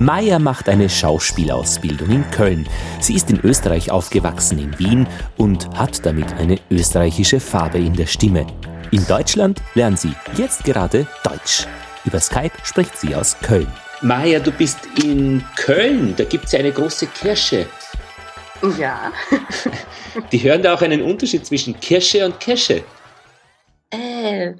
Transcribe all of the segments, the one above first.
Maya macht eine Schauspielausbildung in Köln. Sie ist in Österreich aufgewachsen, in Wien und hat damit eine österreichische Farbe in der Stimme. In Deutschland lernt sie jetzt gerade Deutsch. Über Skype spricht sie aus Köln. Maya, du bist in Köln. Da gibt es ja eine große Kirche. Ja. Die hören da auch einen Unterschied zwischen Kirsche und Kirsche. Äh.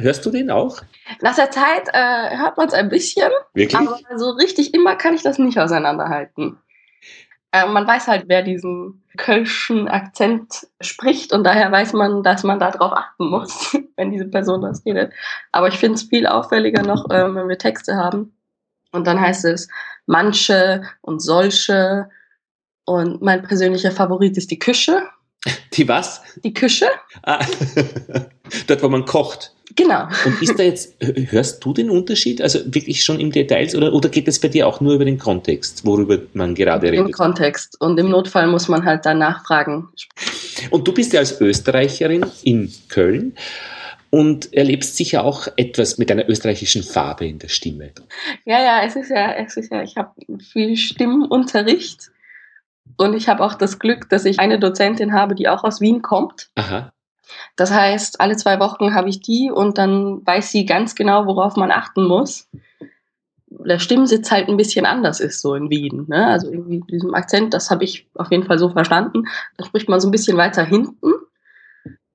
Hörst du den auch? Nach der Zeit äh, hört man es ein bisschen. Wirklich? Aber so richtig immer kann ich das nicht auseinanderhalten. Äh, man weiß halt, wer diesen kölschen Akzent spricht und daher weiß man, dass man darauf achten muss, wenn diese Person das redet. Aber ich finde es viel auffälliger noch, äh, wenn wir Texte haben. Und dann heißt es manche und solche. Und mein persönlicher Favorit ist die Küche. Die was? Die Küche. Ah, dort, wo man kocht. Genau. Und ist da jetzt, hörst du den Unterschied? Also wirklich schon im Details oder, oder geht es bei dir auch nur über den Kontext, worüber man gerade redet? Im Kontext. Und im Notfall muss man halt dann nachfragen. Und du bist ja als Österreicherin in Köln und erlebst sicher auch etwas mit einer österreichischen Farbe in der Stimme. Ja, ja, es ist ja, es ist ja, ich habe viel Stimmenunterricht und ich habe auch das Glück, dass ich eine Dozentin habe, die auch aus Wien kommt. Aha. Das heißt, alle zwei Wochen habe ich die und dann weiß sie ganz genau, worauf man achten muss. Der Stimmsitz halt ein bisschen anders ist so in Wien. Ne? Also irgendwie diesem Akzent, das habe ich auf jeden Fall so verstanden. Da spricht man so ein bisschen weiter hinten.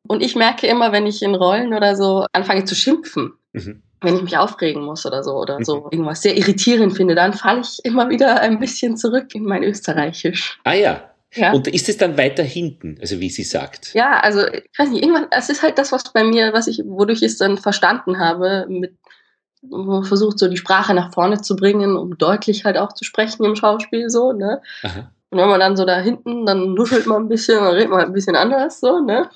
Und ich merke immer, wenn ich in Rollen oder so anfange zu schimpfen, Mhm. Wenn ich mich aufregen muss oder so oder so irgendwas sehr irritierend finde, dann falle ich immer wieder ein bisschen zurück in mein Österreichisch. Ah ja. Ja. Und ist es dann weiter hinten, also wie sie sagt? Ja, also ich weiß nicht, irgendwann, es ist halt das, was bei mir, was ich, wodurch ich es dann verstanden habe, mit wo man versucht, so die Sprache nach vorne zu bringen, um deutlich halt auch zu sprechen im Schauspiel so, ne? Aha. Und wenn man dann so da hinten, dann nuschelt man ein bisschen, dann redet man ein bisschen anders so, ne?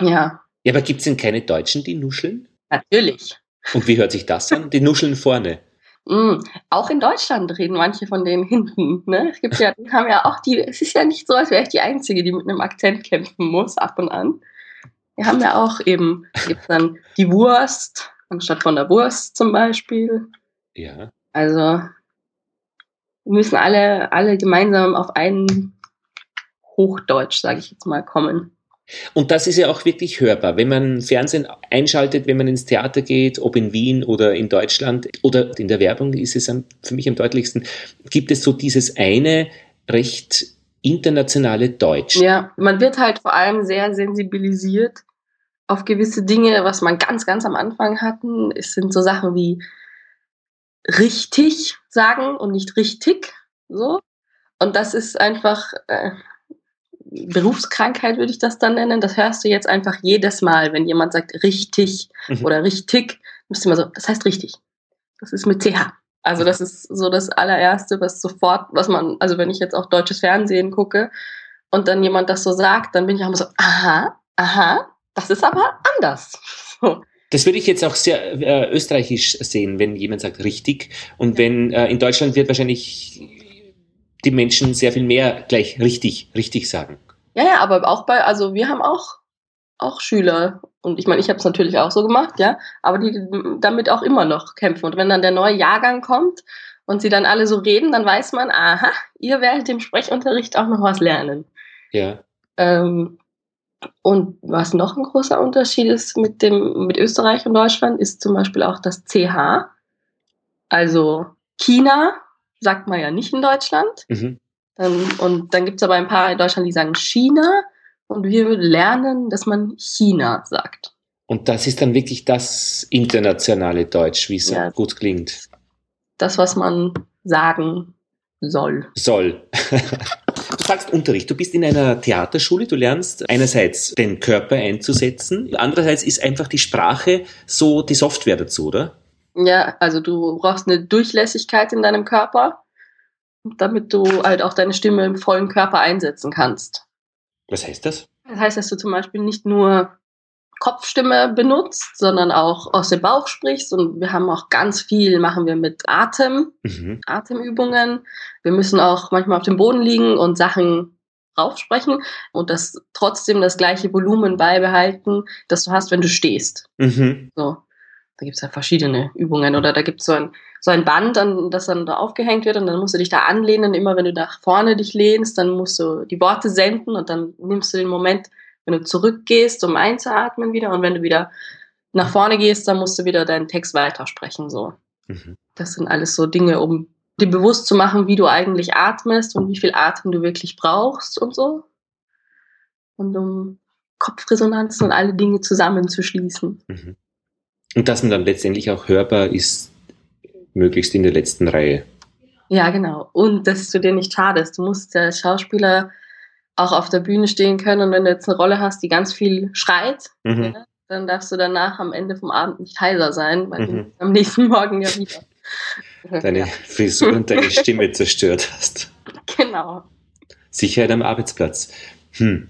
Ja, Ja, aber gibt es denn keine Deutschen, die nuscheln? natürlich. Und wie hört sich das an? Die nuscheln vorne. Mm, auch in Deutschland reden manche von denen hinten. Ne? Es gibt ja, die haben ja auch die, es ist ja nicht so, als wäre ich die Einzige, die mit einem Akzent kämpfen muss, ab und an. Wir haben ja auch eben, gibt dann die Wurst, anstatt von der Wurst zum Beispiel. Ja. Also wir müssen alle, alle gemeinsam auf einen Hochdeutsch, sage ich jetzt mal, kommen. Und das ist ja auch wirklich hörbar. Wenn man Fernsehen einschaltet, wenn man ins Theater geht, ob in Wien oder in Deutschland oder in der Werbung ist es für mich am deutlichsten, gibt es so dieses eine recht internationale Deutsch. Ja, man wird halt vor allem sehr sensibilisiert auf gewisse Dinge, was man ganz, ganz am Anfang hatten. Es sind so Sachen wie richtig sagen und nicht richtig. So. Und das ist einfach äh, Berufskrankheit, würde ich das dann nennen. Das hörst du jetzt einfach jedes Mal, wenn jemand sagt richtig Mhm. oder richtig, müsst ihr immer so, das heißt richtig. Das ist mit CH. Also das ist so das allererste, was sofort, was man, also wenn ich jetzt auch deutsches Fernsehen gucke und dann jemand das so sagt, dann bin ich auch immer so, aha, aha, das ist aber anders. So. Das würde ich jetzt auch sehr äh, österreichisch sehen, wenn jemand sagt richtig. Und wenn äh, in Deutschland wird wahrscheinlich die Menschen sehr viel mehr gleich richtig, richtig sagen. Ja, ja, aber auch bei, also wir haben auch, auch Schüler und ich meine, ich habe es natürlich auch so gemacht, ja, aber die damit auch immer noch kämpfen. Und wenn dann der neue Jahrgang kommt und sie dann alle so reden, dann weiß man, aha, ihr werdet im Sprechunterricht auch noch was lernen. Ja. Ähm, und was noch ein großer Unterschied ist mit dem, mit Österreich und Deutschland, ist zum Beispiel auch das CH. Also China sagt man ja nicht in Deutschland. Mhm. Ähm, und dann gibt es aber ein paar in Deutschland, die sagen China. Und wir lernen, dass man China sagt. Und das ist dann wirklich das internationale Deutsch, wie es Ja. gut klingt. Das, was man sagen soll. Soll. Du sagst Unterricht. Du bist in einer Theaterschule. Du lernst einerseits den Körper einzusetzen. Andererseits ist einfach die Sprache so die Software dazu, oder? Ja, also du brauchst eine Durchlässigkeit in deinem Körper, damit du halt auch deine Stimme im vollen Körper einsetzen kannst. Was heißt das? Das heißt, dass du zum Beispiel nicht nur Kopfstimme benutzt, sondern auch aus dem Bauch sprichst. Und wir haben auch ganz viel, machen wir mit Atem, Mhm. Atemübungen. Wir müssen auch manchmal auf dem Boden liegen und Sachen raufsprechen und das trotzdem das gleiche Volumen beibehalten, das du hast, wenn du stehst. Mhm. So. Da gibt es ja verschiedene Übungen oder da gibt es so ein, so ein Band, an, das dann da aufgehängt wird und dann musst du dich da anlehnen. Immer wenn du nach vorne dich lehnst, dann musst du die Worte senden und dann nimmst du den Moment, wenn du zurückgehst, um einzuatmen wieder und wenn du wieder nach vorne gehst, dann musst du wieder deinen Text weitersprechen. So. Mhm. Das sind alles so Dinge, um dir bewusst zu machen, wie du eigentlich atmest und wie viel Atem du wirklich brauchst und so. Und um Kopfresonanzen und alle Dinge zusammenzuschließen. Mhm. Und dass man dann letztendlich auch hörbar ist, möglichst in der letzten Reihe. Ja, genau. Und dass du dir nicht schadest. Du musst als Schauspieler auch auf der Bühne stehen können und wenn du jetzt eine Rolle hast, die ganz viel schreit, mhm. ja, dann darfst du danach am Ende vom Abend nicht heiser sein, weil mhm. du am nächsten Morgen ja wieder deine ja. Frisur und deine Stimme zerstört hast. Genau. Sicherheit am Arbeitsplatz. Hm.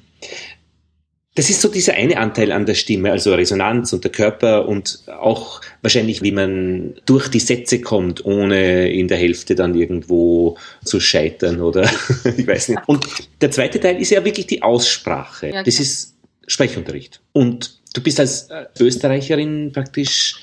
Das ist so dieser eine Anteil an der Stimme, also Resonanz und der Körper und auch wahrscheinlich, wie man durch die Sätze kommt, ohne in der Hälfte dann irgendwo zu scheitern oder ich weiß nicht. Und der zweite Teil ist ja wirklich die Aussprache. Ja, das ist Sprechunterricht. Und du bist als Österreicherin praktisch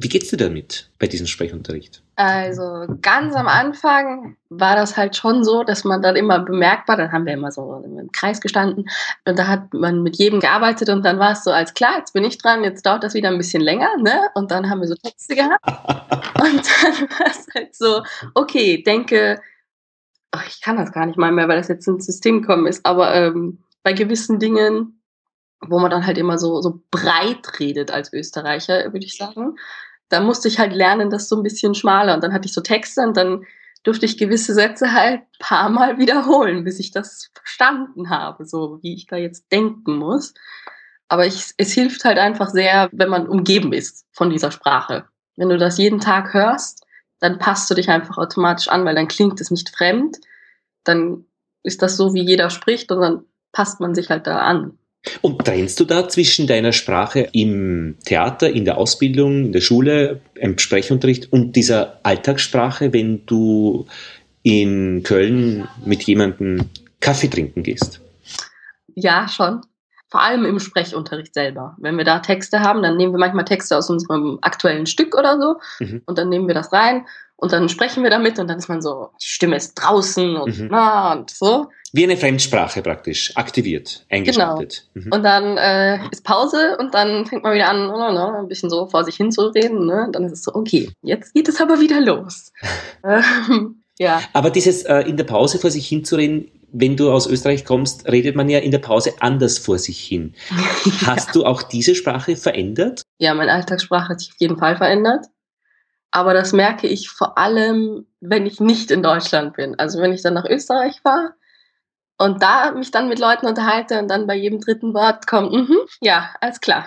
wie geht's dir damit bei diesem Sprechunterricht? Also ganz am Anfang war das halt schon so, dass man dann immer bemerkbar, dann haben wir immer so im Kreis gestanden und da hat man mit jedem gearbeitet und dann war es so als klar, jetzt bin ich dran, jetzt dauert das wieder ein bisschen länger, ne? Und dann haben wir so Texte gehabt und dann war es halt so, okay, denke, ach, ich kann das gar nicht mal mehr, weil das jetzt ins System gekommen ist, aber ähm, bei gewissen Dingen wo man dann halt immer so, so breit redet als Österreicher, würde ich sagen da musste ich halt lernen, das so ein bisschen schmaler. Und dann hatte ich so Texte und dann durfte ich gewisse Sätze halt ein paar Mal wiederholen, bis ich das verstanden habe, so wie ich da jetzt denken muss. Aber ich, es hilft halt einfach sehr, wenn man umgeben ist von dieser Sprache. Wenn du das jeden Tag hörst, dann passt du dich einfach automatisch an, weil dann klingt es nicht fremd. Dann ist das so, wie jeder spricht und dann passt man sich halt da an. Und trennst du da zwischen deiner Sprache im Theater, in der Ausbildung, in der Schule, im Sprechunterricht und dieser Alltagssprache, wenn du in Köln mit jemandem Kaffee trinken gehst? Ja, schon. Vor allem im Sprechunterricht selber. Wenn wir da Texte haben, dann nehmen wir manchmal Texte aus unserem aktuellen Stück oder so mhm. und dann nehmen wir das rein und dann sprechen wir damit und dann ist man so, die Stimme ist draußen und, mhm. na, und so. Wie eine Fremdsprache praktisch, aktiviert, eingeschaltet. Genau. Mhm. Und dann äh, ist Pause und dann fängt man wieder an, oh, no, ein bisschen so vor sich hin zu reden. Ne? Und dann ist es so, okay, jetzt geht es aber wieder los. Ähm, ja. Aber dieses äh, in der Pause vor sich hinzureden, wenn du aus Österreich kommst, redet man ja in der Pause anders vor sich hin. Hast ja. du auch diese Sprache verändert? Ja, meine Alltagssprache hat sich auf jeden Fall verändert. Aber das merke ich vor allem, wenn ich nicht in Deutschland bin. Also wenn ich dann nach Österreich fahre, und da mich dann mit Leuten unterhalte und dann bei jedem dritten Wort kommt, mm ja, alles klar.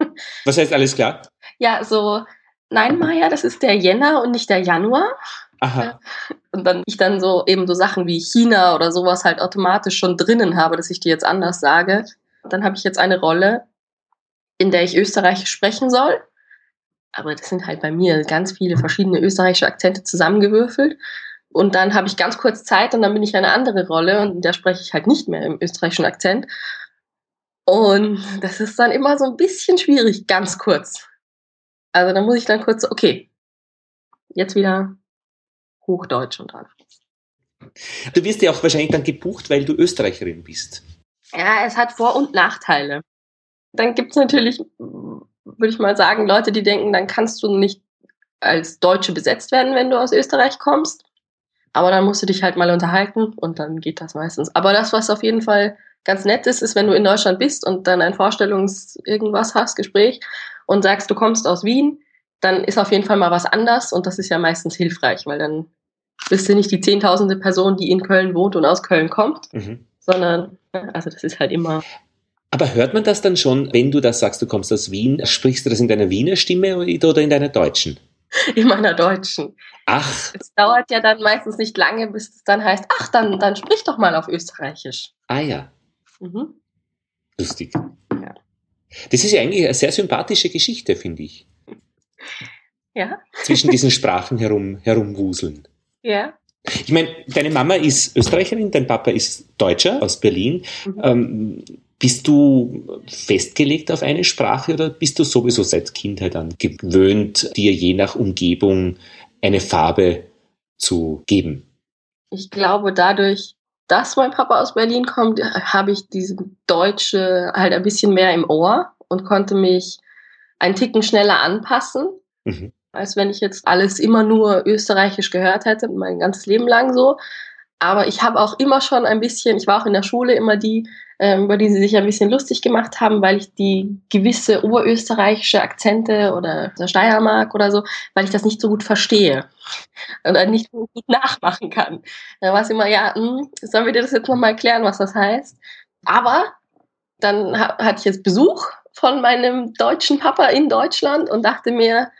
Was heißt alles klar? Ja, so, nein, Maja, das ist der Jänner und nicht der Januar. Aha. Und dann ich dann so eben so Sachen wie China oder sowas halt automatisch schon drinnen habe, dass ich die jetzt anders sage. Dann habe ich jetzt eine Rolle, in der ich Österreichisch sprechen soll. Aber das sind halt bei mir ganz viele verschiedene österreichische Akzente zusammengewürfelt. Und dann habe ich ganz kurz Zeit und dann bin ich eine andere Rolle und da spreche ich halt nicht mehr im österreichischen Akzent. Und das ist dann immer so ein bisschen schwierig, ganz kurz. Also da muss ich dann kurz, okay, jetzt wieder Hochdeutsch und dann. Du wirst ja auch wahrscheinlich dann gebucht, weil du Österreicherin bist. Ja, es hat Vor- und Nachteile. Dann gibt es natürlich, würde ich mal sagen, Leute, die denken, dann kannst du nicht als Deutsche besetzt werden, wenn du aus Österreich kommst. Aber dann musst du dich halt mal unterhalten und dann geht das meistens. Aber das, was auf jeden Fall ganz nett ist, ist, wenn du in Deutschland bist und dann ein Vorstellungs irgendwas hast, Gespräch und sagst, du kommst aus Wien, dann ist auf jeden Fall mal was anders und das ist ja meistens hilfreich, weil dann bist du nicht die zehntausende Person, die in Köln wohnt und aus Köln kommt, mhm. sondern, also das ist halt immer. Aber hört man das dann schon, wenn du das sagst, du kommst aus Wien, sprichst du das in deiner Wiener Stimme oder in deiner deutschen? in meiner Deutschen. Ach. Es dauert ja dann meistens nicht lange, bis es dann heißt, ach, dann, dann sprich doch mal auf Österreichisch. Ah ja. Mhm. Lustig. Ja. Das ist ja eigentlich eine sehr sympathische Geschichte, finde ich. Ja. Zwischen diesen Sprachen herum, herumwuseln. Ja. Ich meine, deine Mama ist Österreicherin, dein Papa ist Deutscher aus Berlin. Mhm. Ähm, Bist du festgelegt auf eine Sprache oder bist du sowieso seit Kindheit an gewöhnt, dir je nach Umgebung eine Farbe zu geben? Ich glaube, dadurch, dass mein Papa aus Berlin kommt, habe ich diese Deutsche halt ein bisschen mehr im Ohr und konnte mich einen Ticken schneller anpassen, mhm. als wenn ich jetzt alles immer nur österreichisch gehört hätte, mein ganzes Leben lang so. Aber ich habe auch immer schon ein bisschen, ich war auch in der Schule immer die, ähm, über die sie sich ein bisschen lustig gemacht haben, weil ich die gewisse oberösterreichische Akzente oder der Steiermark oder so, weil ich das nicht so gut verstehe oder nicht so gut nachmachen kann. Da war es immer, ja, hm, sollen wir dir das jetzt nochmal erklären, was das heißt? Aber dann hatte ich jetzt Besuch von meinem deutschen Papa in Deutschland und dachte mir,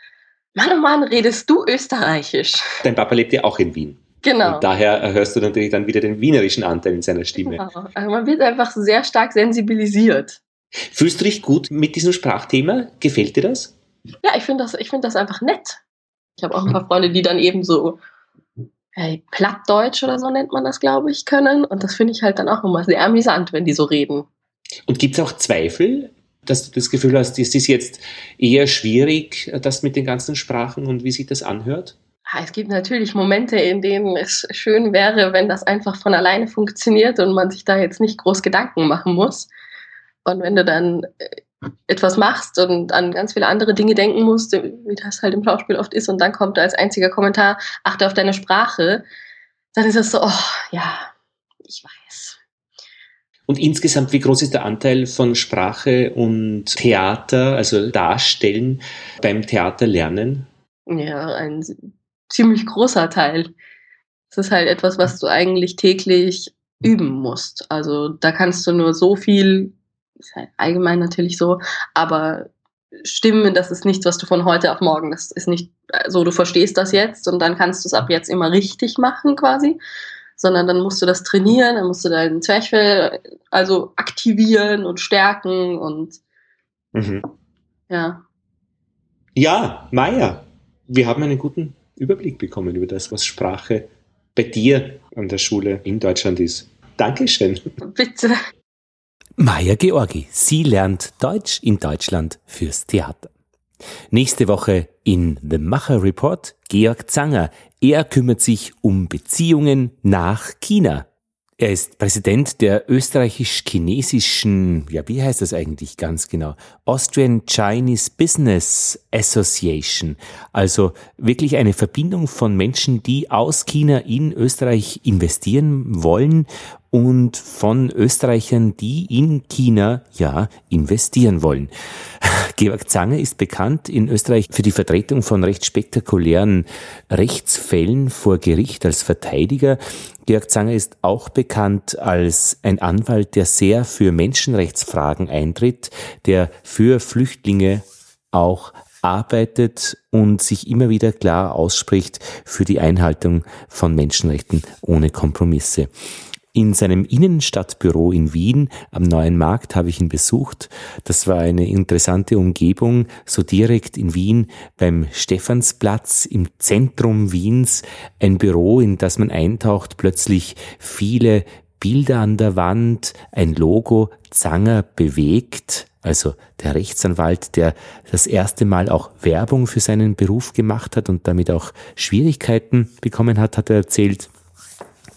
Mann, oh Mann, redest du österreichisch? Dein Papa lebt ja auch in Wien. Genau. Und daher hörst du natürlich dann wieder den wienerischen Anteil in seiner Stimme. Genau. Also man wird einfach sehr stark sensibilisiert. Fühlst du dich gut mit diesem Sprachthema? Gefällt dir das? Ja, ich finde das, find das einfach nett. Ich habe auch ein paar Freunde, die dann eben so hey, Plattdeutsch oder so nennt man das, glaube ich, können. Und das finde ich halt dann auch immer sehr amüsant, wenn die so reden. Und gibt es auch Zweifel, dass du das Gefühl hast, es ist jetzt eher schwierig, das mit den ganzen Sprachen und wie sich das anhört? Es gibt natürlich Momente, in denen es schön wäre, wenn das einfach von alleine funktioniert und man sich da jetzt nicht groß Gedanken machen muss. Und wenn du dann äh, etwas machst und an ganz viele andere Dinge denken musst, wie das halt im Schauspiel oft ist, und dann kommt da als einziger Kommentar, achte auf deine Sprache, dann ist es so, oh, ja, ich weiß. Und insgesamt, wie groß ist der Anteil von Sprache und Theater, also Darstellen beim Theaterlernen? Ja, ein ziemlich großer Teil. Es ist halt etwas, was du eigentlich täglich üben musst. Also da kannst du nur so viel, ist halt allgemein natürlich so, aber Stimmen, das ist nichts, was du von heute auf morgen, das ist nicht so, du verstehst das jetzt und dann kannst du es ab jetzt immer richtig machen quasi, sondern dann musst du das trainieren, dann musst du deinen Zwerchfell also aktivieren und stärken und mhm. ja. Ja, Maya, wir haben einen guten Überblick bekommen über das, was Sprache bei dir an der Schule in Deutschland ist. Dankeschön. Bitte. Maja Georgi, sie lernt Deutsch in Deutschland fürs Theater. Nächste Woche in The Macher Report Georg Zanger. Er kümmert sich um Beziehungen nach China. Er ist Präsident der österreichisch-chinesischen, ja, wie heißt das eigentlich ganz genau? Austrian Chinese Business Association. Also wirklich eine Verbindung von Menschen, die aus China in Österreich investieren wollen und von Österreichern, die in China ja investieren wollen. Georg Zange ist bekannt in Österreich für die Vertretung von recht spektakulären Rechtsfällen vor Gericht als Verteidiger. Georg Zanger ist auch bekannt als ein Anwalt, der sehr für Menschenrechtsfragen eintritt, der für Flüchtlinge auch arbeitet und sich immer wieder klar ausspricht für die Einhaltung von Menschenrechten ohne Kompromisse. In seinem Innenstadtbüro in Wien am Neuen Markt habe ich ihn besucht. Das war eine interessante Umgebung, so direkt in Wien beim Stephansplatz im Zentrum Wiens. Ein Büro, in das man eintaucht, plötzlich viele Bilder an der Wand, ein Logo, Zanger bewegt, also der Rechtsanwalt, der das erste Mal auch Werbung für seinen Beruf gemacht hat und damit auch Schwierigkeiten bekommen hat, hat er erzählt.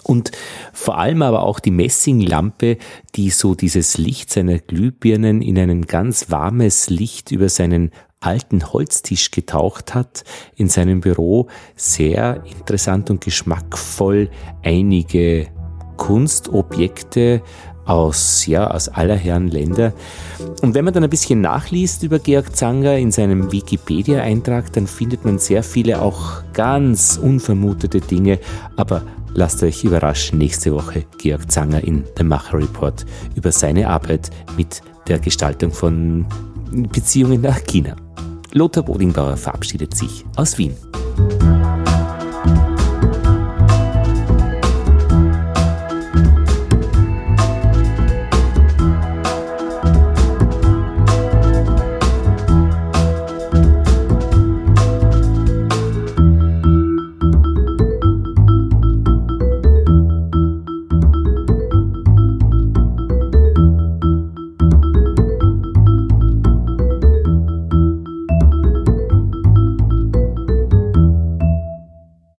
Und vor allem aber auch die Messinglampe, die so dieses Licht seiner Glühbirnen in ein ganz warmes Licht über seinen alten Holztisch getaucht hat in seinem Büro. Sehr interessant und geschmackvoll einige Kunstobjekte aus, ja, aus aller Herren Länder. Und wenn man dann ein bisschen nachliest über Georg Zanger in seinem Wikipedia-Eintrag, dann findet man sehr viele auch ganz unvermutete Dinge, aber Lasst euch überraschen, nächste Woche Georg Zanger in The Macher Report über seine Arbeit mit der Gestaltung von Beziehungen nach China. Lothar Bodingbauer verabschiedet sich aus Wien.